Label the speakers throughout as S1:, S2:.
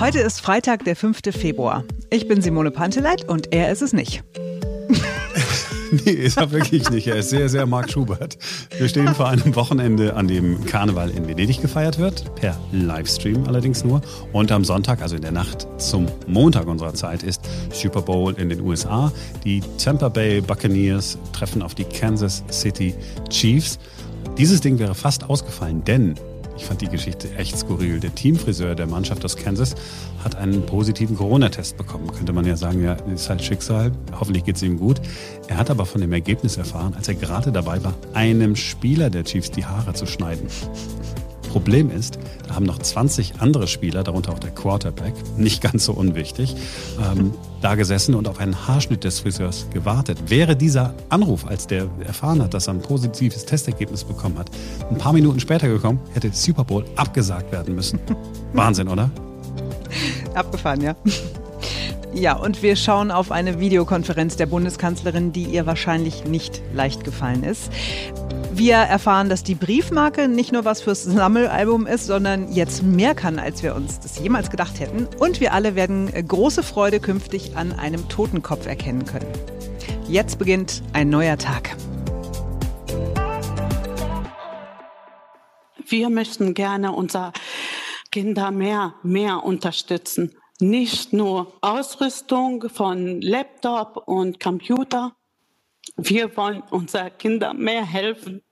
S1: Heute ist Freitag, der 5. Februar. Ich bin Simone Panteleit und er ist es nicht.
S2: nee, ist er wirklich nicht. Er ist sehr, sehr Marc Schubert. Wir stehen vor einem Wochenende, an dem Karneval in Venedig gefeiert wird, per Livestream allerdings nur. Und am Sonntag, also in der Nacht zum Montag unserer Zeit, ist Super Bowl in den USA. Die Tampa Bay Buccaneers treffen auf die Kansas City Chiefs. Dieses Ding wäre fast ausgefallen, denn ich fand die Geschichte echt skurril. Der Teamfriseur der Mannschaft aus Kansas hat einen positiven Corona-Test bekommen. Könnte man ja sagen, ja, ist halt Schicksal. Hoffentlich geht es ihm gut. Er hat aber von dem Ergebnis erfahren, als er gerade dabei war, einem Spieler der Chiefs die Haare zu schneiden. Problem ist, da haben noch 20 andere Spieler, darunter auch der Quarterback, nicht ganz so unwichtig, ähm, da gesessen und auf einen Haarschnitt des Friseurs gewartet. Wäre dieser Anruf, als der erfahren hat, dass er ein positives Testergebnis bekommen hat, ein paar Minuten später gekommen, hätte Super Bowl abgesagt werden müssen. Wahnsinn, oder?
S1: Abgefahren, ja. Ja, und wir schauen auf eine Videokonferenz der Bundeskanzlerin, die ihr wahrscheinlich nicht leicht gefallen ist. Wir erfahren, dass die Briefmarke nicht nur was fürs Sammelalbum ist, sondern jetzt mehr kann, als wir uns das jemals gedacht hätten. Und wir alle werden große Freude künftig an einem Totenkopf erkennen können. Jetzt beginnt ein neuer Tag.
S3: Wir möchten gerne unsere Kinder mehr, mehr unterstützen. Nicht nur Ausrüstung von Laptop und Computer, wir wollen unseren Kindern mehr helfen.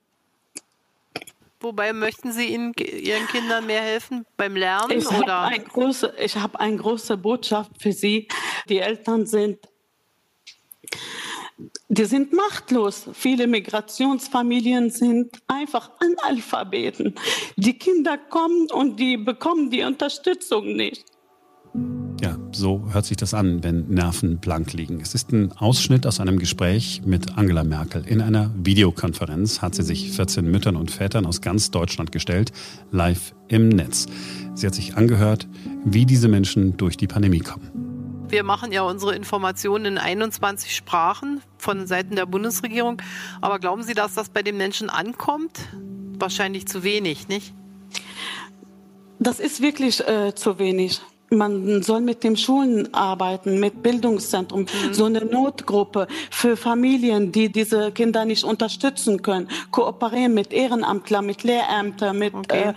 S4: Wobei möchten Sie Ihnen, Ihren Kindern mehr helfen beim Lernen?
S3: Ich habe ein große, hab eine große Botschaft für Sie. Die Eltern sind, die sind machtlos. Viele Migrationsfamilien sind einfach Analphabeten. Die Kinder kommen und die bekommen die Unterstützung nicht.
S2: Ja, so hört sich das an, wenn Nerven blank liegen. Es ist ein Ausschnitt aus einem Gespräch mit Angela Merkel. In einer Videokonferenz hat sie sich 14 Müttern und Vätern aus ganz Deutschland gestellt, live im Netz. Sie hat sich angehört, wie diese Menschen durch die Pandemie kommen.
S4: Wir machen ja unsere Informationen in 21 Sprachen von Seiten der Bundesregierung. Aber glauben Sie, dass das bei den Menschen ankommt? Wahrscheinlich zu wenig, nicht?
S3: Das ist wirklich äh, zu wenig man soll mit den Schulen arbeiten, mit Bildungszentrum, mhm. so eine Notgruppe für Familien, die diese Kinder nicht unterstützen können, kooperieren mit Ehrenamtlern, mit Lehrämtern, mit okay.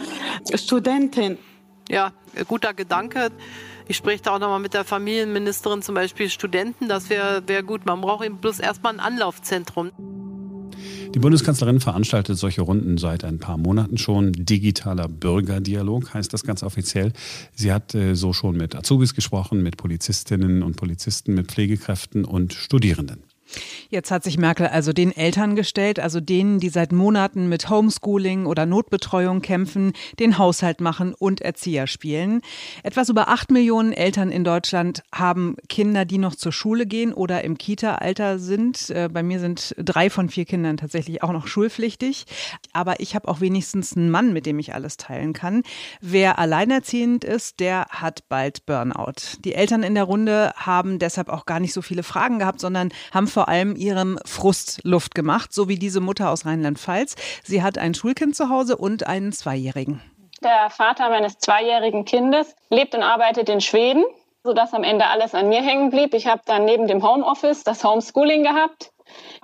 S3: äh, Studenten.
S4: Ja, guter Gedanke. Ich spreche da auch nochmal mit der Familienministerin, zum Beispiel Studenten, das wäre wär gut. Man braucht eben bloß erstmal ein Anlaufzentrum.
S2: Die Bundeskanzlerin veranstaltet solche Runden seit ein paar Monaten schon. Digitaler Bürgerdialog heißt das ganz offiziell. Sie hat äh, so schon mit Azubis gesprochen, mit Polizistinnen und Polizisten, mit Pflegekräften und Studierenden.
S1: Jetzt hat sich Merkel also den Eltern gestellt, also denen, die seit Monaten mit Homeschooling oder Notbetreuung kämpfen, den Haushalt machen und Erzieher spielen. Etwas über acht Millionen Eltern in Deutschland haben Kinder, die noch zur Schule gehen oder im Kita-Alter sind. Äh, bei mir sind drei von vier Kindern tatsächlich auch noch schulpflichtig. Aber ich habe auch wenigstens einen Mann, mit dem ich alles teilen kann. Wer alleinerziehend ist, der hat bald Burnout. Die Eltern in der Runde haben deshalb auch gar nicht so viele Fragen gehabt, sondern haben vor allem ihrem Frust Luft gemacht, so wie diese Mutter aus Rheinland-Pfalz. Sie hat ein Schulkind zu Hause und einen Zweijährigen.
S5: Der Vater meines zweijährigen Kindes lebt und arbeitet in Schweden, sodass am Ende alles an mir hängen blieb. Ich habe dann neben dem Homeoffice das Homeschooling gehabt.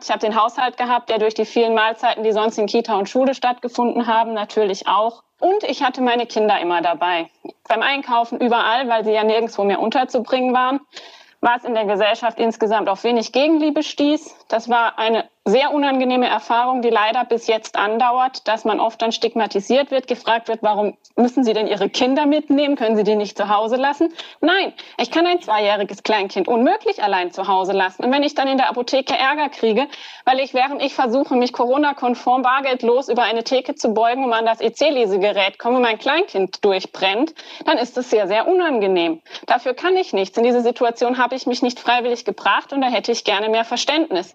S5: Ich habe den Haushalt gehabt, der durch die vielen Mahlzeiten, die sonst in Kita und Schule stattgefunden haben, natürlich auch. Und ich hatte meine Kinder immer dabei. Beim Einkaufen überall, weil sie ja nirgendwo mehr unterzubringen waren war es in der Gesellschaft insgesamt auf wenig Gegenliebe stieß. Das war eine sehr unangenehme Erfahrung, die leider bis jetzt andauert, dass man oft dann stigmatisiert wird, gefragt wird, warum müssen Sie denn Ihre Kinder mitnehmen? Können Sie die nicht zu Hause lassen? Nein, ich kann ein zweijähriges Kleinkind unmöglich allein zu Hause lassen. Und wenn ich dann in der Apotheke Ärger kriege, weil ich, während ich versuche, mich Corona-konform bargeldlos über eine Theke zu beugen, um an das EC-Lesegerät komme, mein Kleinkind durchbrennt, dann ist es sehr, sehr unangenehm. Dafür kann ich nichts. In diese Situation habe ich mich nicht freiwillig gebracht und da hätte ich gerne mehr Verständnis.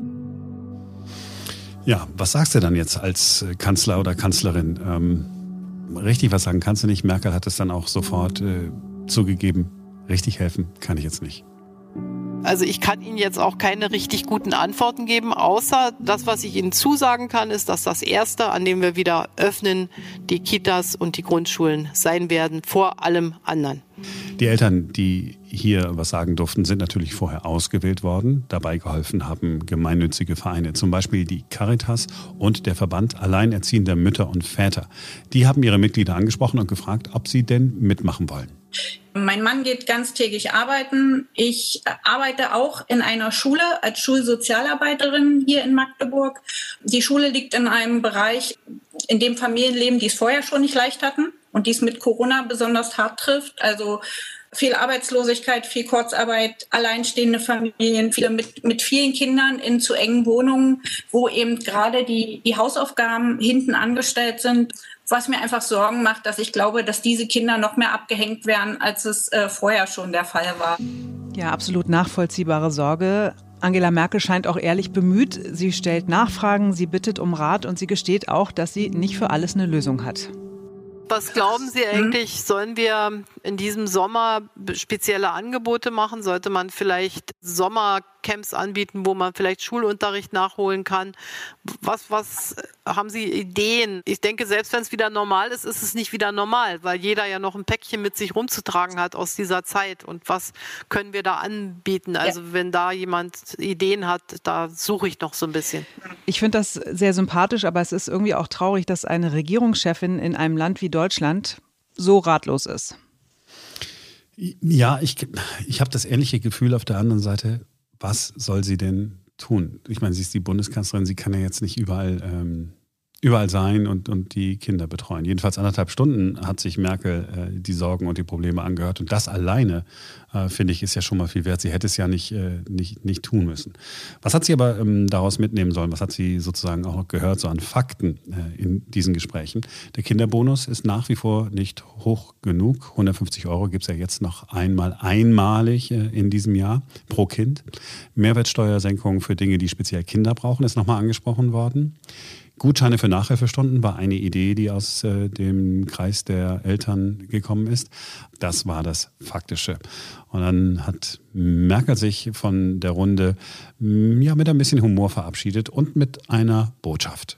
S2: Ja, was sagst du dann jetzt als äh, Kanzler oder Kanzlerin? Ähm, richtig was sagen kannst du nicht. Merkel hat es dann auch sofort äh, zugegeben. Richtig helfen kann ich jetzt nicht.
S4: Also ich kann Ihnen jetzt auch keine richtig guten Antworten geben, außer das, was ich Ihnen zusagen kann, ist, dass das Erste, an dem wir wieder öffnen, die Kitas und die Grundschulen sein werden, vor allem anderen.
S2: Die Eltern, die hier was sagen durften, sind natürlich vorher ausgewählt worden. Dabei geholfen haben gemeinnützige Vereine, zum Beispiel die Caritas und der Verband Alleinerziehender Mütter und Väter. Die haben ihre Mitglieder angesprochen und gefragt, ob sie denn mitmachen wollen.
S6: Mein Mann geht ganztägig arbeiten. Ich arbeite auch in einer Schule als Schulsozialarbeiterin hier in Magdeburg. Die Schule liegt in einem Bereich, in dem Familienleben, die es vorher schon nicht leicht hatten und dies mit Corona besonders hart trifft. Also viel Arbeitslosigkeit, viel Kurzarbeit, alleinstehende Familien, viele mit, mit vielen Kindern in zu engen Wohnungen, wo eben gerade die, die Hausaufgaben hinten angestellt sind, was mir einfach Sorgen macht, dass ich glaube, dass diese Kinder noch mehr abgehängt werden, als es äh, vorher schon der Fall war.
S1: Ja, absolut nachvollziehbare Sorge. Angela Merkel scheint auch ehrlich bemüht. Sie stellt Nachfragen, sie bittet um Rat und sie gesteht auch, dass sie nicht für alles eine Lösung hat.
S4: Was glauben Sie mhm. eigentlich, sollen wir in diesem Sommer spezielle Angebote machen? Sollte man vielleicht Sommercamps anbieten, wo man vielleicht Schulunterricht nachholen kann? Was, was haben Sie Ideen? Ich denke, selbst wenn es wieder normal ist, ist es nicht wieder normal, weil jeder ja noch ein Päckchen mit sich rumzutragen hat aus dieser Zeit. Und was können wir da anbieten? Also ja. wenn da jemand Ideen hat, da suche ich noch so ein bisschen.
S1: Ich finde das sehr sympathisch, aber es ist irgendwie auch traurig, dass eine Regierungschefin in einem Land wie Deutschland so ratlos ist.
S2: Ja, ich, ich habe das ähnliche Gefühl auf der anderen Seite. Was soll sie denn tun? Ich meine, sie ist die Bundeskanzlerin, sie kann ja jetzt nicht überall ähm, überall sein und, und die Kinder betreuen. Jedenfalls anderthalb Stunden hat sich Merkel äh, die Sorgen und die Probleme angehört. Und das alleine, äh, finde ich, ist ja schon mal viel wert. Sie hätte es ja nicht, äh, nicht, nicht tun müssen. Was hat sie aber ähm, daraus mitnehmen sollen? Was hat sie sozusagen auch gehört, so an Fakten äh, in diesen Gesprächen? Der Kinderbonus ist nach wie vor nicht hoch genug. 150 Euro gibt es ja jetzt noch einmal einmalig äh, in diesem Jahr pro Kind. Mehrwertsteuersenkung für Dinge, die speziell Kinder brauchen, ist nochmal angesprochen worden. Gutscheine für Nachhilfestunden war eine Idee, die aus äh, dem Kreis der Eltern gekommen ist. Das war das Faktische. Und dann hat Merkel sich von der Runde ja, mit ein bisschen Humor verabschiedet und mit einer Botschaft.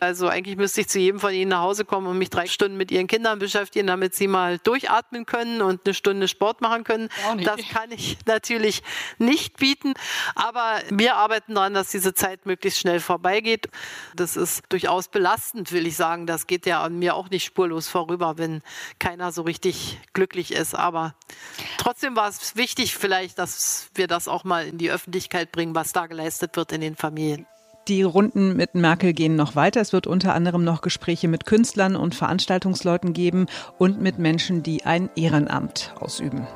S4: Also eigentlich müsste ich zu jedem von Ihnen nach Hause kommen und mich drei Stunden mit Ihren Kindern beschäftigen, damit sie mal durchatmen können und eine Stunde Sport machen können. Das kann ich natürlich nicht bieten. Aber wir arbeiten daran, dass diese Zeit möglichst schnell vorbeigeht. Das ist durchaus belastend, will ich sagen. Das geht ja an mir auch nicht spurlos vorüber, wenn keiner so richtig glücklich ist. Aber trotzdem war es wichtig, vielleicht, dass wir das auch mal in die Öffentlichkeit bringen, was da geleistet wird in den Familien.
S1: Die Runden mit Merkel gehen noch weiter. Es wird unter anderem noch Gespräche mit Künstlern und Veranstaltungsleuten geben und mit Menschen, die ein Ehrenamt ausüben.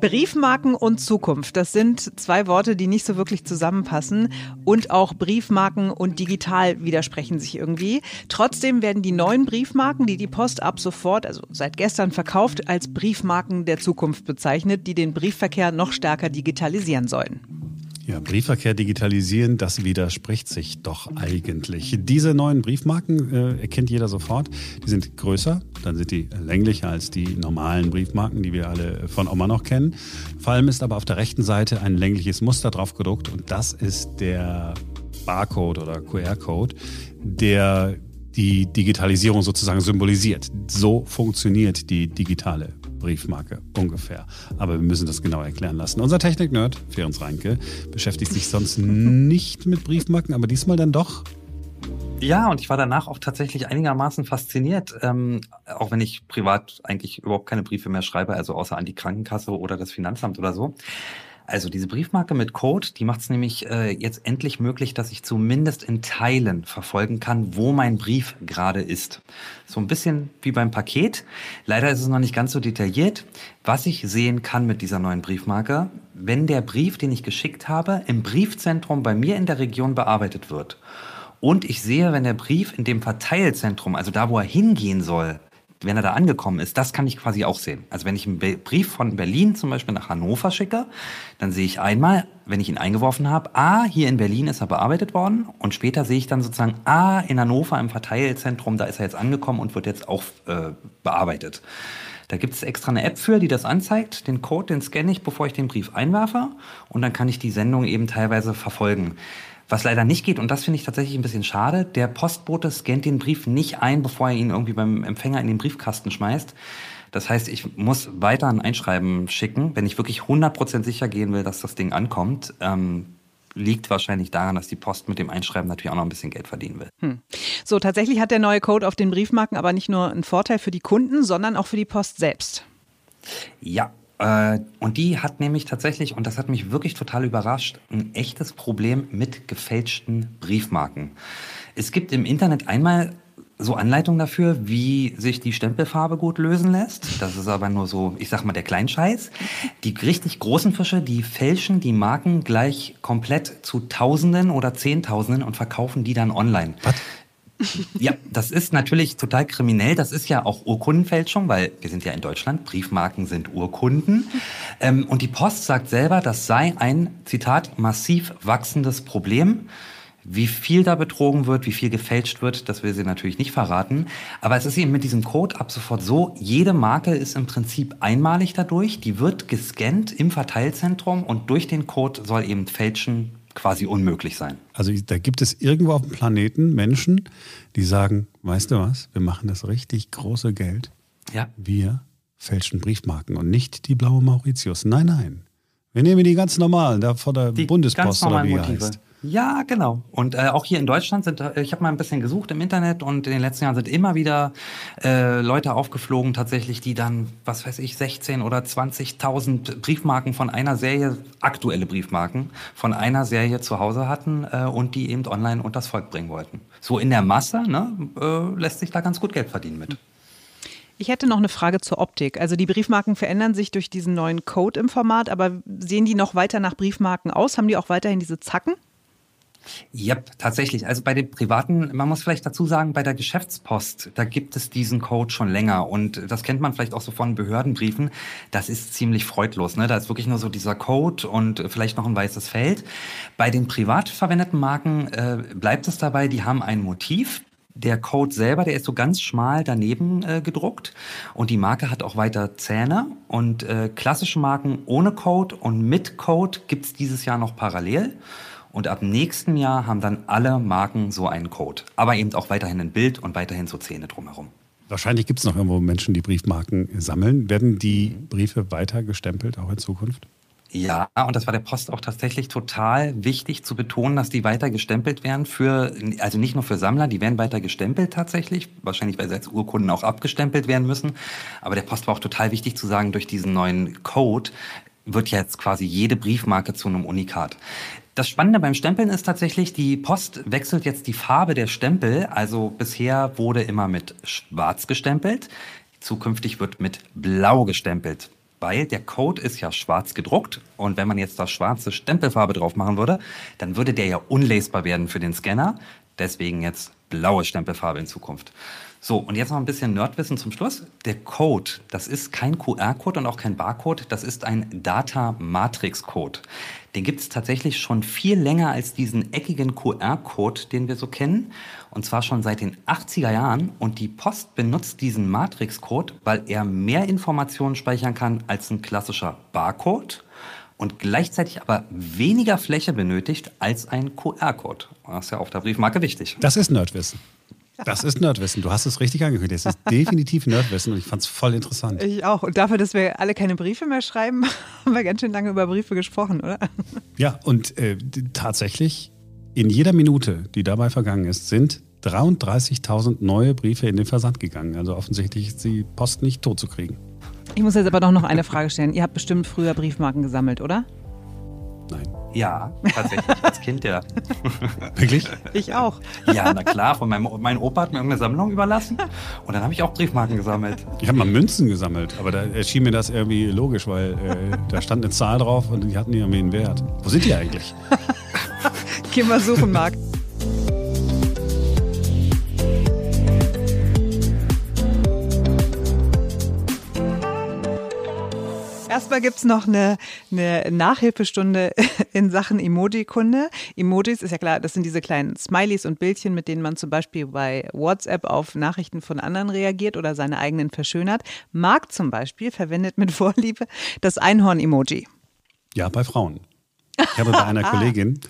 S1: Briefmarken und Zukunft, das sind zwei Worte, die nicht so wirklich zusammenpassen. Und auch Briefmarken und digital widersprechen sich irgendwie. Trotzdem werden die neuen Briefmarken, die die Post ab sofort, also seit gestern verkauft, als Briefmarken der Zukunft bezeichnet, die den Briefverkehr noch stärker digitalisieren sollen.
S2: Ja, Briefverkehr digitalisieren, das widerspricht sich doch eigentlich. Diese neuen Briefmarken äh, erkennt jeder sofort. Die sind größer, dann sind die länglicher als die normalen Briefmarken, die wir alle von Oma noch kennen. Vor allem ist aber auf der rechten Seite ein längliches Muster drauf gedruckt und das ist der Barcode oder QR-Code, der die Digitalisierung sozusagen symbolisiert. So funktioniert die digitale Briefmarke ungefähr. Aber wir müssen das genau erklären lassen. Unser Technik-Nerd, Ferenc Reinke, beschäftigt sich sonst nicht mit Briefmarken, aber diesmal dann doch.
S7: Ja, und ich war danach auch tatsächlich einigermaßen fasziniert, ähm, auch wenn ich privat eigentlich überhaupt keine Briefe mehr schreibe, also außer an die Krankenkasse oder das Finanzamt oder so. Also diese Briefmarke mit Code, die macht es nämlich äh, jetzt endlich möglich, dass ich zumindest in Teilen verfolgen kann, wo mein Brief gerade ist. So ein bisschen wie beim Paket. Leider ist es noch nicht ganz so detailliert. Was ich sehen kann mit dieser neuen Briefmarke, wenn der Brief, den ich geschickt habe, im Briefzentrum bei mir in der Region bearbeitet wird. Und ich sehe, wenn der Brief in dem Verteilzentrum, also da, wo er hingehen soll, wenn er da angekommen ist, das kann ich quasi auch sehen. Also wenn ich einen Brief von Berlin zum Beispiel nach Hannover schicke, dann sehe ich einmal, wenn ich ihn eingeworfen habe, ah, hier in Berlin ist er bearbeitet worden und später sehe ich dann sozusagen, ah, in Hannover im Verteilzentrum, da ist er jetzt angekommen und wird jetzt auch äh, bearbeitet. Da gibt es extra eine App für, die das anzeigt. Den Code, den scanne ich, bevor ich den Brief einwerfe und dann kann ich die Sendung eben teilweise verfolgen. Was leider nicht geht, und das finde ich tatsächlich ein bisschen schade, der Postbote scannt den Brief nicht ein, bevor er ihn irgendwie beim Empfänger in den Briefkasten schmeißt. Das heißt, ich muss weiter ein Einschreiben schicken, wenn ich wirklich 100% sicher gehen will, dass das Ding ankommt. Ähm, liegt wahrscheinlich daran, dass die Post mit dem Einschreiben natürlich auch noch ein bisschen Geld verdienen will. Hm.
S1: So, tatsächlich hat der neue Code auf den Briefmarken aber nicht nur einen Vorteil für die Kunden, sondern auch für die Post selbst.
S7: Ja, und die hat nämlich tatsächlich, und das hat mich wirklich total überrascht, ein echtes Problem mit gefälschten Briefmarken. Es gibt im Internet einmal so Anleitungen dafür, wie sich die Stempelfarbe gut lösen lässt. Das ist aber nur so, ich sag mal, der Kleinscheiß. Die richtig großen Fische, die fälschen die Marken gleich komplett zu Tausenden oder Zehntausenden und verkaufen die dann online. Was? Ja, das ist natürlich total kriminell. Das ist ja auch Urkundenfälschung, weil wir sind ja in Deutschland. Briefmarken sind Urkunden. Ähm, und die Post sagt selber, das sei ein, Zitat, massiv wachsendes Problem. Wie viel da betrogen wird, wie viel gefälscht wird, das will sie natürlich nicht verraten. Aber es ist eben mit diesem Code ab sofort so, jede Marke ist im Prinzip einmalig dadurch. Die wird gescannt im Verteilzentrum und durch den Code soll eben Fälschen quasi unmöglich sein.
S2: Also da gibt es irgendwo auf dem Planeten Menschen, die sagen, weißt du was, wir machen das richtig große Geld. Ja. Wir fälschen Briefmarken und nicht die blaue Mauritius. Nein, nein. Wir nehmen die ganz normalen, da vor der die Bundespost oder wie Motive. heißt.
S7: Ja, genau. Und äh, auch hier in Deutschland sind, äh, ich habe mal ein bisschen gesucht im Internet und in den letzten Jahren sind immer wieder äh, Leute aufgeflogen, tatsächlich, die dann, was weiß ich, 16 oder 20.000 Briefmarken von einer Serie, aktuelle Briefmarken von einer Serie zu Hause hatten äh, und die eben online unters Volk bringen wollten. So in der Masse ne, äh, lässt sich da ganz gut Geld verdienen mit.
S1: Ich hätte noch eine Frage zur Optik. Also die Briefmarken verändern sich durch diesen neuen Code im Format, aber sehen die noch weiter nach Briefmarken aus? Haben die auch weiterhin diese Zacken?
S7: Ja, tatsächlich. Also bei den privaten, man muss vielleicht dazu sagen, bei der Geschäftspost, da gibt es diesen Code schon länger und das kennt man vielleicht auch so von Behördenbriefen. Das ist ziemlich freudlos. Ne? Da ist wirklich nur so dieser Code und vielleicht noch ein weißes Feld. Bei den privat verwendeten Marken äh, bleibt es dabei, die haben ein Motiv. Der Code selber, der ist so ganz schmal daneben äh, gedruckt und die Marke hat auch weiter Zähne und äh, klassische Marken ohne Code und mit Code gibt's dieses Jahr noch parallel. Und ab nächsten Jahr haben dann alle Marken so einen Code. Aber eben auch weiterhin ein Bild und weiterhin so Zähne drumherum.
S2: Wahrscheinlich gibt es noch irgendwo Menschen, die Briefmarken sammeln. Werden die Briefe weiter gestempelt, auch in Zukunft?
S7: Ja, und das war der Post auch tatsächlich total wichtig zu betonen, dass die weiter gestempelt werden für, also nicht nur für Sammler, die werden weiter gestempelt tatsächlich, wahrscheinlich weil sie als Urkunden auch abgestempelt werden müssen. Aber der Post war auch total wichtig zu sagen, durch diesen neuen Code wird jetzt quasi jede Briefmarke zu einem Unikat. Das Spannende beim Stempeln ist tatsächlich, die Post wechselt jetzt die Farbe der Stempel. Also bisher wurde immer mit schwarz gestempelt. Zukünftig wird mit blau gestempelt. Weil der Code ist ja schwarz gedruckt und wenn man jetzt da schwarze Stempelfarbe drauf machen würde, dann würde der ja unlesbar werden für den Scanner. Deswegen jetzt blaue Stempelfarbe in Zukunft. So, und jetzt noch ein bisschen Nerdwissen zum Schluss. Der Code, das ist kein QR-Code und auch kein Barcode, das ist ein Data-Matrix-Code. Den gibt es tatsächlich schon viel länger als diesen eckigen QR-Code, den wir so kennen. Und zwar schon seit den 80er Jahren. Und die Post benutzt diesen Matrix-Code, weil er mehr Informationen speichern kann als ein klassischer Barcode und gleichzeitig aber weniger Fläche benötigt als ein QR-Code. Das ist ja auf der Briefmarke wichtig.
S2: Das ist Nerdwissen. Das ist Nerdwissen. Du hast es richtig angekündigt. Das ist definitiv Nerdwissen und ich fand es voll interessant.
S1: Ich auch. Und dafür, dass wir alle keine Briefe mehr schreiben, haben wir ganz schön lange über Briefe gesprochen, oder?
S2: Ja, und äh, tatsächlich, in jeder Minute, die dabei vergangen ist, sind 33.000 neue Briefe in den Versand gegangen. Also offensichtlich ist die Post nicht tot zu kriegen.
S1: Ich muss jetzt aber doch noch eine Frage stellen. Ihr habt bestimmt früher Briefmarken gesammelt, oder?
S2: Nein.
S7: Ja, tatsächlich, als Kind ja.
S2: Wirklich?
S1: Ich auch.
S7: Ja, na klar, von meinem mein Opa hat mir irgendeine Sammlung überlassen und dann habe ich auch Briefmarken gesammelt.
S2: Ich habe mal Münzen gesammelt, aber da erschien mir das irgendwie logisch, weil äh, da stand eine Zahl drauf und die hatten irgendwie einen Wert. Wo sind die eigentlich?
S1: Geh mal suchen, Marc. Erstmal gibt es noch eine, eine Nachhilfestunde in Sachen Emoji-Kunde. Emojis ist ja klar, das sind diese kleinen Smileys und Bildchen, mit denen man zum Beispiel bei WhatsApp auf Nachrichten von anderen reagiert oder seine eigenen verschönert. Marc zum Beispiel verwendet mit Vorliebe das Einhorn-Emoji.
S2: Ja, bei Frauen. Ich habe bei einer Kollegin,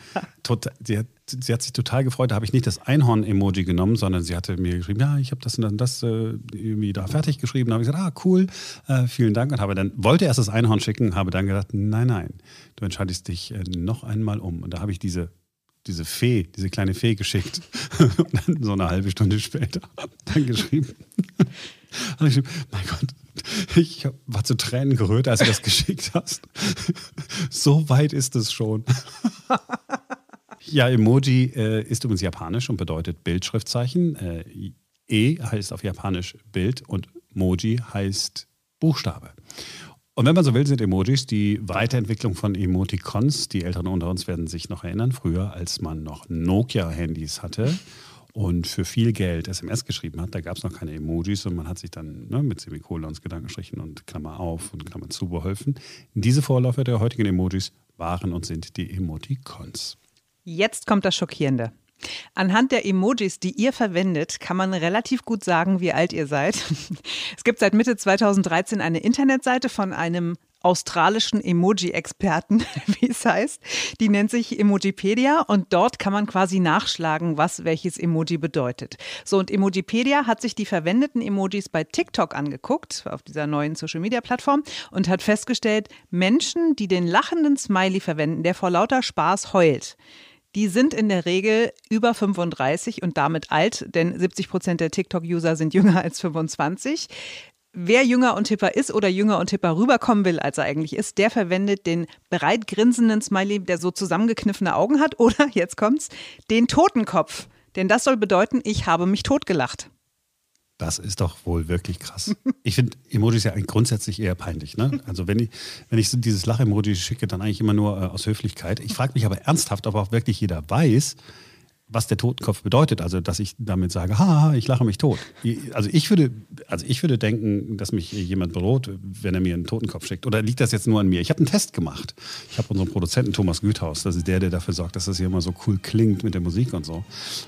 S2: total, sie, hat, sie hat sich total gefreut, da habe ich nicht das Einhorn-Emoji genommen, sondern sie hatte mir geschrieben, ja, ich habe das und dann das äh, irgendwie da fertig geschrieben. Da habe ich gesagt, ah, cool, äh, vielen Dank. Und habe dann, wollte erst das Einhorn schicken, habe dann gedacht, nein, nein, du entscheidest dich äh, noch einmal um. Und da habe ich diese diese Fee, diese kleine Fee geschickt. Und dann so eine halbe Stunde später dann geschrieben. Und ich geschrieben, mein Gott, ich war zu Tränen gerührt, als du das geschickt hast. So weit ist es schon. Ja, Emoji äh, ist übrigens japanisch und bedeutet Bildschriftzeichen. Äh, e heißt auf Japanisch Bild und Moji heißt Buchstabe. Und wenn man so will, sind Emojis die Weiterentwicklung von Emoticons. Die Älteren unter uns werden sich noch erinnern, früher, als man noch Nokia-Handys hatte und für viel Geld SMS geschrieben hat, da gab es noch keine Emojis und man hat sich dann ne, mit Semikolons, Gedankenstrichen und Klammer auf und Klammer zu beholfen. Diese Vorläufer der heutigen Emojis waren und sind die Emoticons.
S1: Jetzt kommt das Schockierende. Anhand der Emojis, die ihr verwendet, kann man relativ gut sagen, wie alt ihr seid. Es gibt seit Mitte 2013 eine Internetseite von einem australischen Emoji-Experten, wie es heißt. Die nennt sich Emojipedia und dort kann man quasi nachschlagen, was welches Emoji bedeutet. So, und Emojipedia hat sich die verwendeten Emojis bei TikTok angeguckt, auf dieser neuen Social-Media-Plattform, und hat festgestellt, Menschen, die den lachenden Smiley verwenden, der vor lauter Spaß heult, die sind in der Regel über 35 und damit alt, denn 70 Prozent der TikTok-User sind jünger als 25. Wer jünger und hipper ist oder jünger und hipper rüberkommen will, als er eigentlich ist, der verwendet den bereit grinsenden Smiley, der so zusammengekniffene Augen hat, oder, jetzt kommt's, den Totenkopf. Denn das soll bedeuten, ich habe mich totgelacht.
S2: Das ist doch wohl wirklich krass. Ich finde Emojis ja grundsätzlich eher peinlich. Ne? Also wenn ich, wenn ich dieses Lach-Emoji schicke, dann eigentlich immer nur äh, aus Höflichkeit. Ich frage mich aber ernsthaft, ob auch wirklich jeder weiß, was der Totenkopf bedeutet. Also, dass ich damit sage, ha, ich lache mich tot. Also ich würde, also ich würde denken, dass mich jemand bedroht, wenn er mir einen Totenkopf schickt. Oder liegt das jetzt nur an mir? Ich habe einen Test gemacht. Ich habe unseren Produzenten Thomas Güthaus, das ist der, der dafür sorgt, dass das hier immer so cool klingt mit der Musik und so.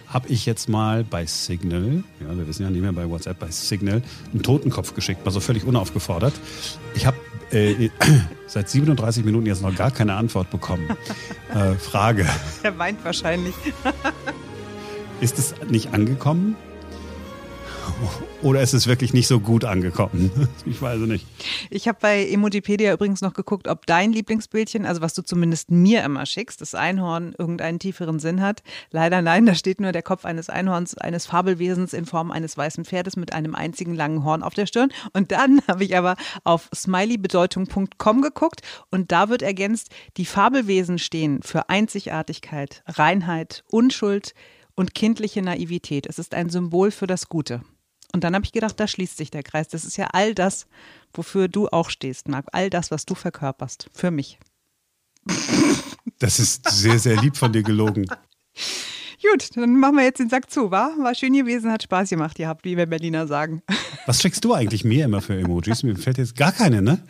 S2: Habe ich jetzt mal bei Signal, ja, wir wissen ja nicht mehr bei WhatsApp, bei Signal, einen Totenkopf geschickt, mal so völlig unaufgefordert. Ich habe äh, seit 37 Minuten jetzt noch gar keine Antwort bekommen. Äh, Frage.
S1: Er weint wahrscheinlich.
S2: Ist es nicht angekommen? Oder ist es wirklich nicht so gut angekommen? Ich weiß es nicht.
S1: Ich habe bei Emojipedia übrigens noch geguckt, ob dein Lieblingsbildchen, also was du zumindest mir immer schickst, das Einhorn irgendeinen tieferen Sinn hat. Leider nein, da steht nur der Kopf eines Einhorns, eines Fabelwesens in Form eines weißen Pferdes mit einem einzigen langen Horn auf der Stirn. Und dann habe ich aber auf smileybedeutung.com geguckt und da wird ergänzt, die Fabelwesen stehen für Einzigartigkeit, Reinheit, Unschuld, und kindliche Naivität. Es ist ein Symbol für das Gute. Und dann habe ich gedacht, da schließt sich der Kreis. Das ist ja all das, wofür du auch stehst, Marc. All das, was du verkörperst. Für mich.
S2: Das ist sehr, sehr lieb von dir gelogen.
S1: Gut, dann machen wir jetzt den Sack zu, wa? War schön gewesen, hat Spaß gemacht gehabt, wie wir Berliner sagen.
S2: Was schickst du eigentlich mir immer für Emojis? Mir fällt jetzt gar keine, ne?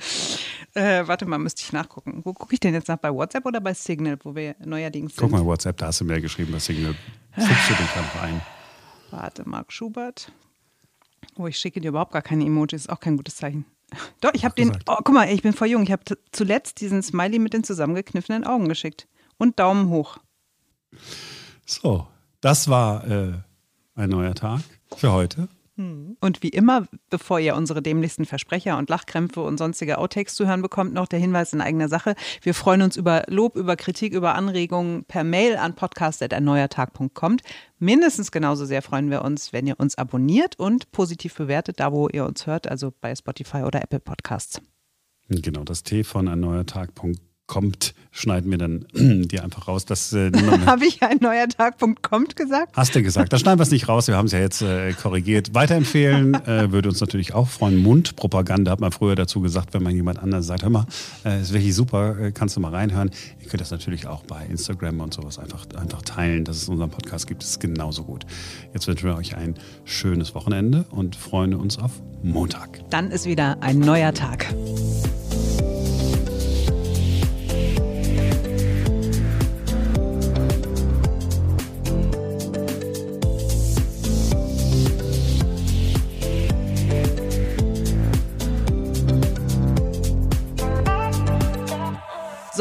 S1: Äh, warte mal, müsste ich nachgucken. Wo gucke ich denn jetzt nach? Bei WhatsApp oder bei Signal, wo wir neuerdings sind?
S2: Guck mal, WhatsApp, da hast du mehr geschrieben, bei Signal. Fuchst du dich einfach ein.
S1: Warte, Marc Schubert. Oh, ich schicke dir überhaupt gar keine Emojis, ist auch kein gutes Zeichen. Doch, ich habe den. Oh, guck mal, ich bin voll jung. Ich habe zuletzt diesen Smiley mit den zusammengekniffenen Augen geschickt. Und Daumen hoch.
S2: So, das war äh, ein neuer Tag für heute.
S1: Und wie immer, bevor ihr unsere dämlichsten Versprecher und Lachkrämpfe und sonstige Outtakes zu hören bekommt, noch der Hinweis in eigener Sache. Wir freuen uns über Lob, über Kritik, über Anregungen per Mail an podcast.erneuertag.com. Mindestens genauso sehr freuen wir uns, wenn ihr uns abonniert und positiv bewertet, da wo ihr uns hört, also bei Spotify oder Apple Podcasts.
S2: Genau, das T von erneuertag.com kommt, schneiden wir dann dir einfach raus.
S1: Äh, Habe ich ein neuer Tagpunkt kommt gesagt?
S2: Hast du gesagt. Da schneiden wir es nicht raus. Wir haben es ja jetzt äh, korrigiert. Weiterempfehlen äh, würde uns natürlich auch freuen. Mundpropaganda hat man früher dazu gesagt, wenn man jemand anders sagt, hör mal, äh, ist wirklich super, äh, kannst du mal reinhören. Ihr könnt das natürlich auch bei Instagram und sowas einfach, einfach teilen, dass es unseren Podcast gibt. Das ist genauso gut. Jetzt wünschen wir euch ein schönes Wochenende und freuen uns auf Montag.
S1: Dann ist wieder ein neuer Tag.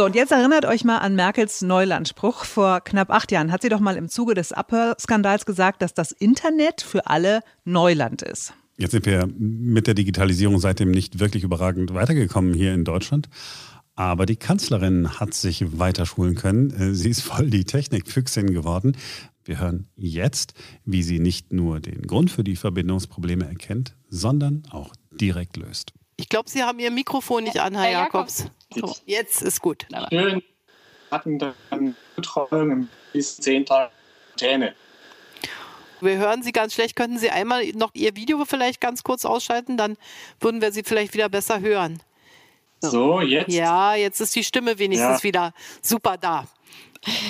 S1: So, und jetzt erinnert euch mal an Merkels Neulandspruch. Vor knapp acht Jahren hat sie doch mal im Zuge des Abhörskandals gesagt, dass das Internet für alle Neuland ist.
S2: Jetzt sind wir mit der Digitalisierung seitdem nicht wirklich überragend weitergekommen hier in Deutschland. Aber die Kanzlerin hat sich weiterschulen können. Äh, sie ist voll die Technikfüchsin geworden. Wir hören jetzt, wie sie nicht nur den Grund für die Verbindungsprobleme erkennt, sondern auch direkt löst.
S4: Ich glaube, Sie haben Ihr Mikrofon nicht an, Herr, Herr Jakobs. So, jetzt ist gut.
S8: Schön. hatten dann Betreuung diesen zehn Tagen Quarantäne.
S4: Wir hören Sie ganz schlecht. Könnten Sie einmal noch Ihr Video vielleicht ganz kurz ausschalten? Dann würden wir Sie vielleicht wieder besser hören.
S8: So, jetzt?
S4: Ja, jetzt ist die Stimme wenigstens ja. wieder super da.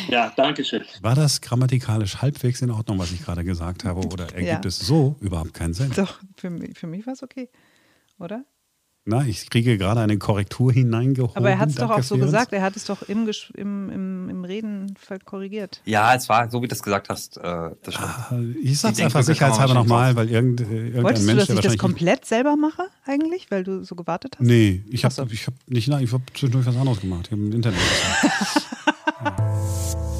S8: Ja, danke schön.
S2: War das grammatikalisch halbwegs in Ordnung, was ich gerade gesagt habe? Oder ergibt ja. es so überhaupt keinen Sinn?
S1: Doch, für mich, für mich war es okay, oder?
S2: Na, ich kriege gerade eine Korrektur hineingeholt.
S1: Aber er hat es doch auch so gesagt, er hat es doch im, im, im, im Reden korrigiert.
S7: Ja, es war so, wie du es gesagt hast. Äh, das
S2: ah, ich sag's die einfach sicherheitshalber nochmal, weil irgend, äh, irgendein
S1: Wolltest
S2: Mensch,
S1: du, dass ich das komplett selber mache eigentlich, weil du so gewartet hast?
S2: Nee, ich habe so. hab nicht, nein, ich habe zwischendurch was anderes gemacht. Ich habe im Internet.